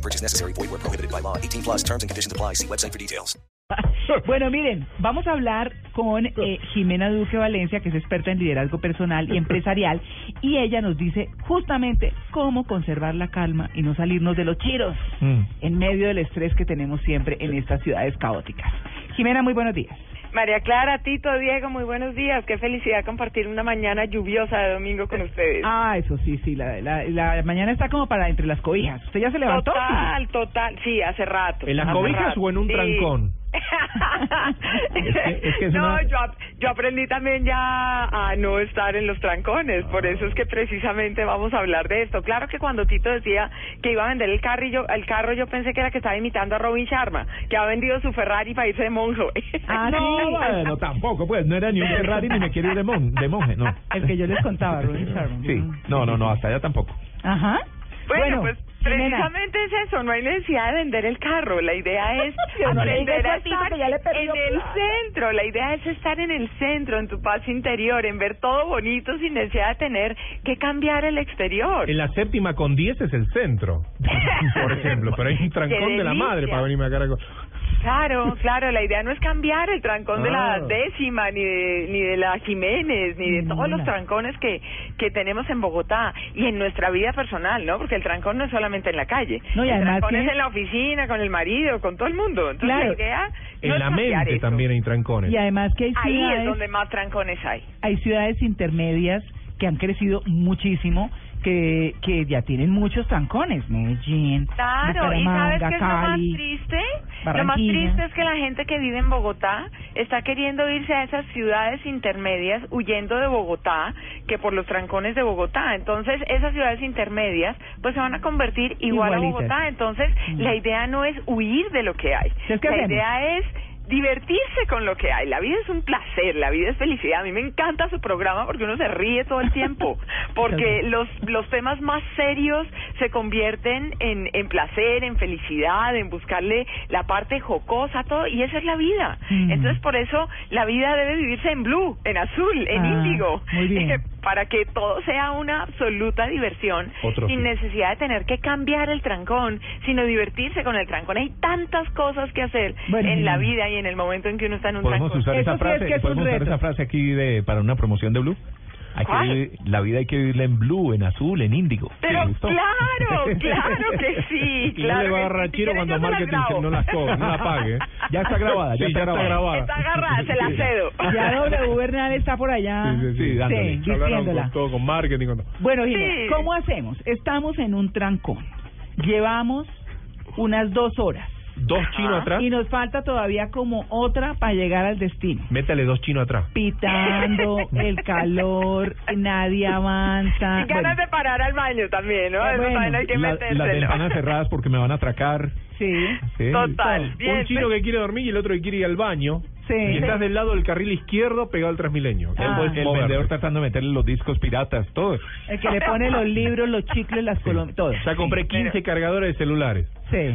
No purchase necessary. Void where prohibited by law. 18 plus terms and conditions apply. See website for details. Bueno, miren, vamos a hablar con eh, Jimena Duque Valencia, que es experta en liderazgo personal y empresarial, y ella nos dice justamente cómo conservar la calma y no salirnos de los chiros en medio del estrés que tenemos siempre en estas ciudades caóticas. Jimena, muy buenos días. María Clara, Tito, Diego, muy buenos días. Qué felicidad compartir una mañana lluviosa de domingo con ustedes. Ah, eso sí, sí, la, la, la mañana está como para entre las cobijas. ¿Usted ya se levantó? Total, total, sí, hace rato. ¿En las hace cobijas rato. o en un Sí. trancón? Es que es no, una- yo, yo aprendí también ya a no estar en los trancones, por eso es que precisamente vamos a hablar de esto. Claro que cuando Tito decía que iba a vender el yo, el carro yo pensé que era que estaba imitando a Robin Sharma, que ha vendido su Ferrari para irse de monjo. Ah, no, bueno, tampoco, pues, no era ni un Ferrari ni me quiero ir de, mon- de monje, no. El que yo les contaba, Robin Sharma. Sí, no, no, no, hasta allá tampoco. Ajá. Bueno, pues. Precisamente es eso, no hay necesidad de vender el carro, la idea es diga aprender a estar en el centro, la idea es estar en el centro, en tu paz interior, en ver todo bonito sin necesidad de tener que cambiar el exterior. En la séptima con 10 es el centro, por ejemplo, pero hay un trancón de la madre para venirme a cargo. Claro, claro, la idea no es cambiar el trancón de la Ah. décima, ni de, ni de la Jiménez, ni de todos los trancones que, que tenemos en Bogotá y en nuestra vida personal, ¿no? Porque el trancón no es solamente en la calle, No, y el además trancón que- es en la oficina, con el marido, con todo el mundo. Entonces Claro. la idea no En es la mente eso. también hay trancones. Y además que hay Ahí ciudades, es donde más trancones hay. hay ciudades intermedias que han crecido muchísimo, que, que ya tienen muchos trancones. Medellín, Claro, y ¿sabes qué es lo más Cali. triste? Lo más triste es que la gente que vive en Bogotá está queriendo irse a esas ciudades intermedias huyendo de Bogotá que por los trancones de Bogotá. Entonces, esas ciudades intermedias pues se van a convertir igual Igualitas. a Bogotá. Entonces, Mm. la idea no es huir de lo que hay. Entonces, ¿qué la hacemos? idea es divertirse con lo que hay. La vida es un placer, la vida es felicidad. A mí me encanta su programa porque uno se ríe todo el tiempo, porque los los temas más serios se convierten en, en placer, en felicidad, en buscarle la parte jocosa, todo, y esa es la vida. Mm. Entonces, por eso la vida debe vivirse en blue, en azul, en Ah, índigo, muy bien. para que todo sea una absoluta diversión, Otro sin necesidad de tener que cambiar el trancón, sino divertirse con el trancón. Hay tantas cosas que hacer Bueno, en la vida y en el momento en que uno está en un ¿Podemos trancón. usar sí es frase? que es un ¿Podemos usar reto. esa frase aquí de para una promoción de Blue? Hay que vivir- la vida hay que vivirla en blue, en azul, en índigo. Pero claro, claro que sí, Y claro no le va a agarrar Si chiro cuando se marketing no las cobre, no la pague. Ya está grabada, ya Sí, está grabada. Está agarrada, se la cedo. Ya W Bernal está por allá. Sí, sí, sí, dándole. Sí, Hablaron diciéndola. con todo, con marketing, con todo. Bueno. ¿cómo hacemos? Estamos en un trancón. Llevamos unas dos horas. Dos chinos atrás. Y nos falta todavía como otra para llegar al destino. Métale dos chinos atrás. Pitando, el calor, nadie avanza. Y ganas de parar al baño también, ¿no? Eh, Eso bueno, también hay que La- las ventanas cerradas porque me van a atracar. Sí, Sí. Total, bien, Un chino que quiere dormir y el otro que quiere ir al baño. sí. Y estás del lado del carril izquierdo pegado al Transmilenio. Ah. El moverte. vendedor tratando de meterle los discos piratas, todo. El que le pone los libros, los chicles, las colombias, todo. Ya compré 15 cargadores de celulares. Sí.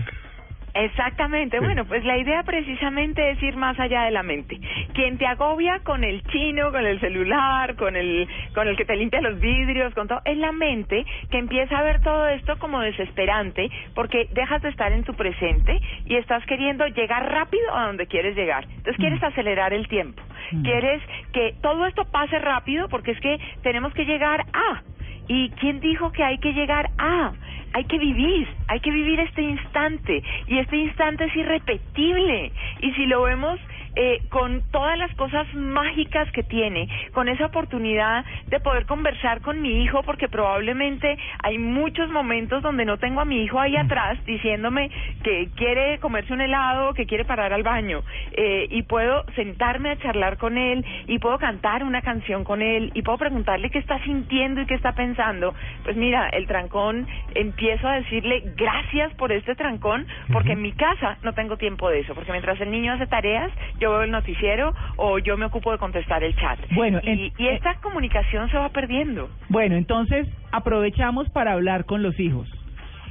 Exactamente, bueno, pues la idea precisamente es ir más allá de la mente. Quien te agobia con el chino, con el celular, con el con el que te limpia los vidrios, con todo, es la mente que empieza a ver todo esto como desesperante porque dejas de estar en tu presente y estás queriendo llegar rápido a donde quieres llegar. Entonces quieres acelerar el tiempo. Mm. Quieres que todo esto pase rápido porque es que tenemos que llegar a ¿Y quién dijo que hay que llegar a? Hay que vivir, hay que vivir este instante. Y este instante es irrepetible. Y si lo vemos eh, con todas las cosas mágicas que tiene, con esa oportunidad de poder conversar con mi hijo, porque probablemente hay muchos momentos donde no tengo a mi hijo ahí atrás diciéndome que quiere comerse un helado, que quiere parar al baño, eh, y puedo sentarme a charlar con él, y puedo cantar una canción con él, y puedo preguntarle qué está sintiendo y qué está pensando. Pues mira, el trancón, empiezo a decirle gracias por este trancón, porque en mi casa no tengo tiempo de eso, porque mientras el niño hace tareas, yo veo el noticiero o yo me ocupo de contestar el chat. Bueno, y, en- y esta comunicación se va perdiendo. Bueno, entonces aprovechamos para hablar con los hijos.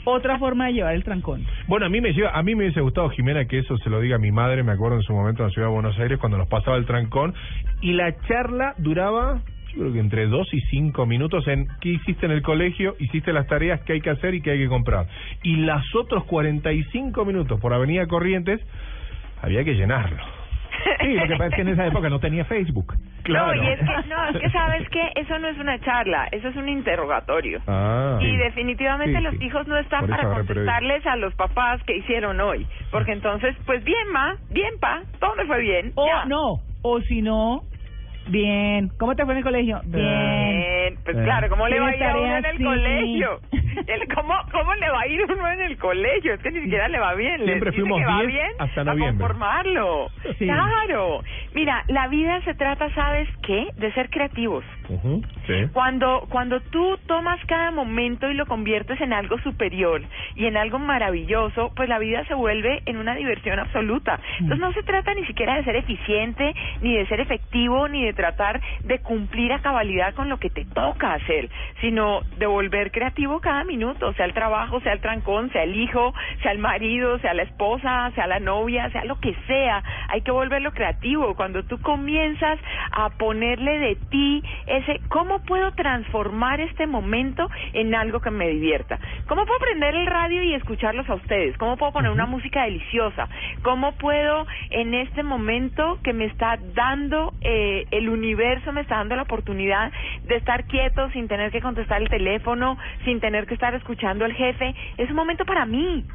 Otra forma de llevar el trancón. Bueno, a mí me lleva, a mí me hubiese gustado, Jimena, que eso se lo diga a mi madre, me acuerdo en su momento en la ciudad de Buenos Aires, cuando nos pasaba el trancón, y la charla duraba, yo creo que entre dos y cinco minutos en qué hiciste en el colegio, hiciste las tareas que hay que hacer y que hay que comprar. Y las otros 45 minutos por Avenida Corrientes, había que llenarlo. Sí, lo que pasa es que en esa época no tenía Facebook. Claro. No, y es que, no, es que sabes que eso no es una charla, eso es un interrogatorio. Ah, Y sí. definitivamente Sí, los sí. hijos no están para contestarles a los papás que hicieron hoy. Porque entonces, pues bien, ma, bien, pa, todo me fue bien. O ya. no, o si no, bien. ¿Cómo te fue en el colegio? Bien. Bien, pues Eh. claro, ¿cómo le va a ir ¿Tienes a uno en el Sí. colegio? El- ¿Cómo, ¿Cómo le va a ir uno en el colegio? Es que ni siquiera le va bien. le Siempre dice fuimos que va 10 bien hasta a noviembre. conformarlo. Sí. Claro. Mira, la vida se trata, ¿sabes qué? De ser creativos. Sí. Cuando, cuando tú tomas cada momento y lo conviertes en algo superior y en algo maravilloso, pues la vida se vuelve en una diversión absoluta. Entonces no se trata ni siquiera de ser eficiente, ni de ser efectivo, ni de tratar de cumplir a cabalidad con lo que te toca hacer, sino de volver creativo cada minuto, sea el trabajo, sea el trancón, sea el hijo, sea el marido, sea la esposa, sea la novia, sea lo que sea. Hay que volverlo creativo. Cuando tú comienzas a ponerle de ti ese, ¿cómo puedo transformar este momento en algo que me divierta? ¿Cómo puedo prender el radio y escucharlos a ustedes? ¿Cómo puedo poner una música deliciosa? ¿Cómo puedo en este momento que me está dando eh, el universo, me está dando la oportunidad de estar quieto sin tener que contestar el teléfono, sin tener que estar escuchando al jefe? Es un momento para mí.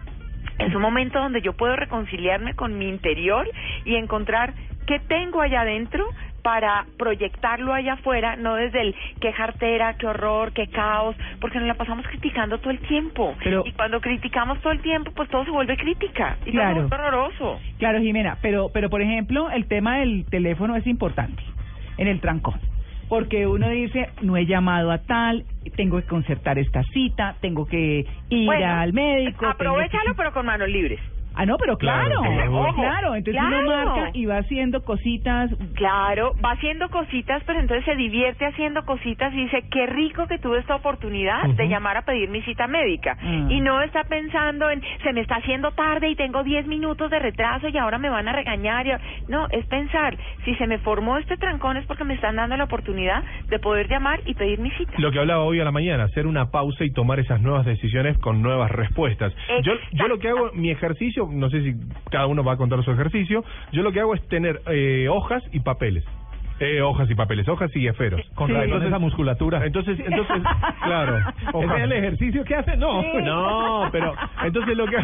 Es un momento donde yo puedo reconciliarme con mi interior y encontrar qué tengo allá adentro para proyectarlo allá afuera, no desde el qué jartera, qué horror, qué caos, porque nos la pasamos criticando todo el tiempo. Pero- y cuando criticamos todo el tiempo, pues todo se vuelve crítica. Y Claro. todo es horroroso. Claro, Jimena, pero, pero por ejemplo, el tema del teléfono es importante en el trancón. Porque uno dice, no he llamado a tal, tengo que concertar esta cita, tengo que ir Bueno, al médico. Aprovechalo, que- pero con manos libres. Ah, no, pero claro, Claro, entonces Claro. uno marca y va haciendo cositas. Claro, va haciendo cositas, pero entonces se divierte haciendo cositas y dice, qué rico que tuve esta oportunidad de llamar a pedir mi cita médica. Ah. Y no está pensando en, se me está haciendo tarde y tengo 10 minutos de retraso y ahora me van a regañar. y- No, es pensar, si se me formó este trancón es porque me están dando la oportunidad de poder llamar y pedir mi cita. Lo que hablaba hoy a la mañana, hacer una pausa y tomar esas nuevas decisiones con nuevas respuestas. Yo, yo lo que hago, mi ejercicio, no sé si cada uno va a contar su ejercicio, yo lo que hago es tener eh, hojas y papeles. Eh, hojas y papeles, hojas y esferos. Con Sí. Entonces- esa musculatura. Entonces, entonces, claro. ¿Ese hojas. es el ejercicio que hace? No. No, pero entonces lo que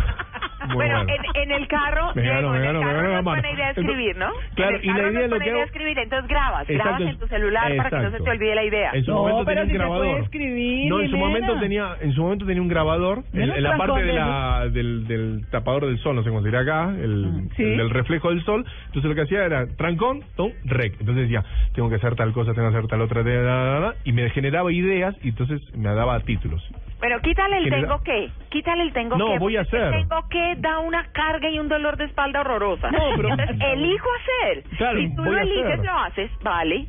Muy bueno, bueno. En, en el carro, Me Diego, ganó, me en ganó, el me carro ganó no es buena idea escribir, ¿no? claro, y la idea no es buena idea escribir, entonces grabas, grabas Exacto. en tu celular para que no se te olvide la idea. En su No, momento pero tenía un sí se puede grabador. escribir, no, en su momento tenía, en su momento tenía un grabador en, la parte de la del, del tapador del sol, no sé cómo se dirá acá, el, Ah, Sí. el del reflejo del sol. Entonces lo que hacía era trancón, tom, rec. Entonces decía, tengo que hacer tal cosa, tengo que hacer tal otra, da, da, da, y me generaba ideas y entonces me daba títulos. Pero quítale el tengo que, quítale el tengo No, que. voy a hacer. el tengo que da una carga y un dolor de espalda horrorosa. No, pero- Entonces, elijo hacer. Claro, si tú lo eliges, lo haces, vale.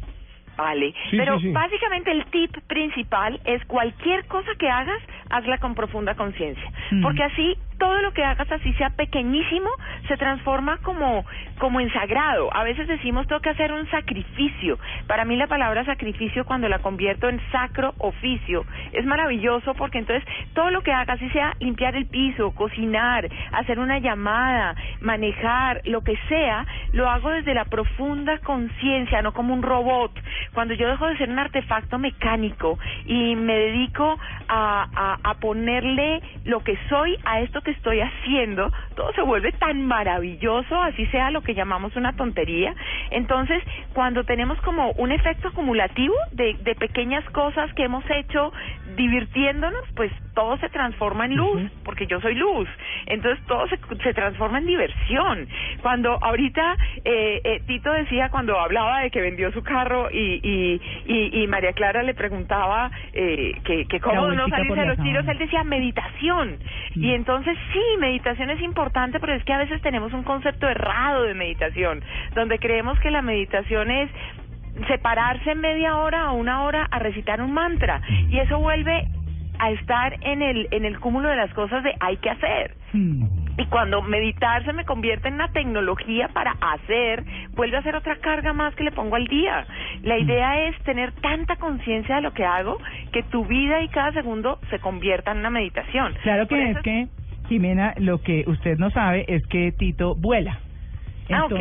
Vale, Sí, pero sí, sí. básicamente el tip principal es cualquier cosa que hagas, hazla con profunda conciencia, Mm. porque así todo lo que hagas así sea pequeñísimo se transforma como como en sagrado. A veces decimos tengo que hacer un sacrificio. Para mí la palabra sacrificio cuando la convierto en sacro oficio es maravilloso porque entonces todo lo que hagas, así sea limpiar el piso, cocinar, hacer una llamada, manejar, lo que sea, lo hago desde la profunda conciencia, no como un robot. Cuando yo dejo de ser un artefacto mecánico y me dedico a, a, a ponerle lo que soy a esto que estoy haciendo, todo se vuelve tan maravilloso, así sea lo que llamamos una tontería. Entonces, cuando tenemos como un efecto acumulativo de, de pequeñas cosas que hemos hecho divirtiéndonos, pues todo se transforma en luz, porque yo soy luz. Entonces todo se, se transforma en diversión. Cuando ahorita eh, eh, Tito decía, cuando hablaba de que vendió su carro y, y, y, y María Clara le preguntaba eh, que, que cómo no salirse de los tiros, él decía meditación. Y entonces sí, meditación es importante, pero es que a veces tenemos un concepto errado de meditación, donde creemos que la meditación es separarse media hora o una hora a recitar un mantra y eso vuelve a estar en el en el cúmulo de las cosas de hay que hacer Hmm. y cuando meditar se me convierte en una tecnología para hacer, vuelve a ser otra carga más que le pongo al día. La idea es tener tanta conciencia de lo que hago que tu vida y cada segundo se convierta en una meditación. Claro que es que, Jimena, lo que usted no sabe es que Tito vuela. Ah, ok.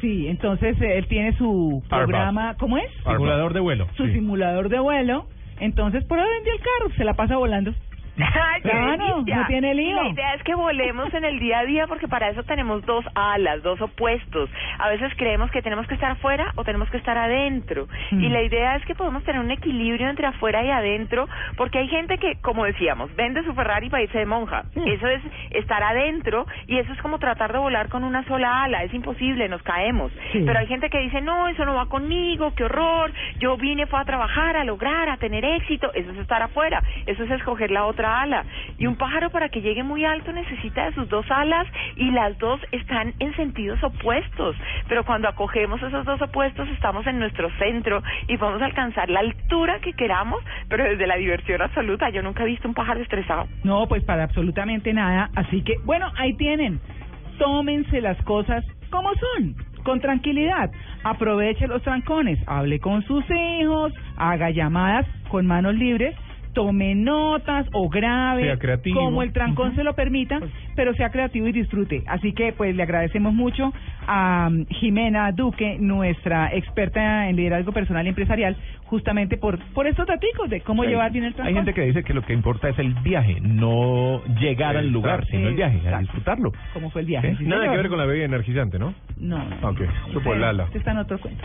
Sí, entonces eh, él tiene su programa, ¿cómo es? Simulador de vuelo. Su sí. simulador de vuelo. Entonces, por ahí vendió el carro, se la pasa volando. Ay, qué Claro, no tiene lío. La idea es que volemos en el día a día porque para eso tenemos dos alas, dos opuestos. A veces creemos que tenemos que estar afuera o tenemos que estar adentro. Mm. Y la idea es que podemos tener un equilibrio entre afuera y adentro porque hay gente que, como decíamos, vende su Ferrari para irse de monja. Eso es estar adentro y eso es como tratar de volar con una sola ala. Es imposible, nos caemos. Sí. Pero hay gente que dice, no, eso no va conmigo, qué horror. Yo vine, fue a trabajar, a lograr, a tener éxito. Eso es estar afuera. Eso es escoger la otra ala. Y un pájaro para que llegue muy alto necesita de sus dos alas y las dos están en sentidos opuestos. Pero cuando acogemos esos dos opuestos estamos en nuestro centro y podemos alcanzar la altura que queramos, pero desde la diversión absoluta. Yo nunca he visto un pájaro estresado. No, pues para absolutamente nada. Así que, bueno, ahí tienen. Tómense las cosas como son, con tranquilidad. Aproveche los trancones, hable con sus hijos, haga llamadas con manos libres, tome notas o creativo. como el trancón se lo permita, pero sea creativo y disfrute. Así que, pues, le agradecemos mucho a um, Jimena Duque, nuestra experta en liderazgo personal y empresarial, justamente por, por estos daticos de cómo Hay- llevar bien el trancón. Hay gente que dice que lo que importa es el viaje, no llegar al lugar, sino el viaje, a disfrutarlo. ¿Cómo fue el viaje? ¿Sí? Sí, Nada señor. que ver con la bebida energizante, ¿no? No. Ok, supo el ala. usted está en otro cuento.